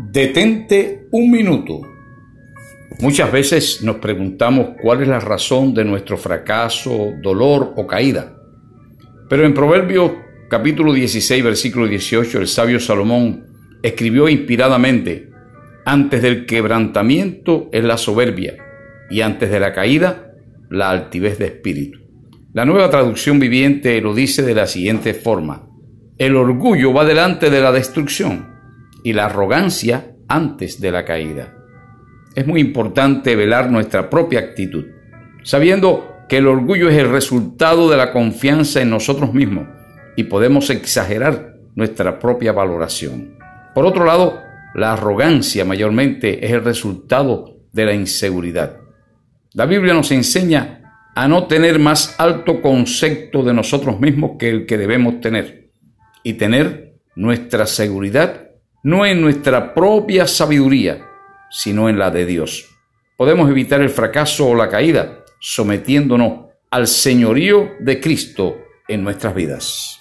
Detente un minuto. Muchas veces nos preguntamos cuál es la razón de nuestro fracaso, dolor o caída. Pero en Proverbios capítulo 16, versículo 18, el sabio Salomón escribió inspiradamente, antes del quebrantamiento es la soberbia y antes de la caída la altivez de espíritu. La nueva traducción viviente lo dice de la siguiente forma, el orgullo va delante de la destrucción y la arrogancia antes de la caída. Es muy importante velar nuestra propia actitud, sabiendo que el orgullo es el resultado de la confianza en nosotros mismos y podemos exagerar nuestra propia valoración. Por otro lado, la arrogancia mayormente es el resultado de la inseguridad. La Biblia nos enseña a no tener más alto concepto de nosotros mismos que el que debemos tener y tener nuestra seguridad no en nuestra propia sabiduría, sino en la de Dios. Podemos evitar el fracaso o la caída sometiéndonos al señorío de Cristo en nuestras vidas.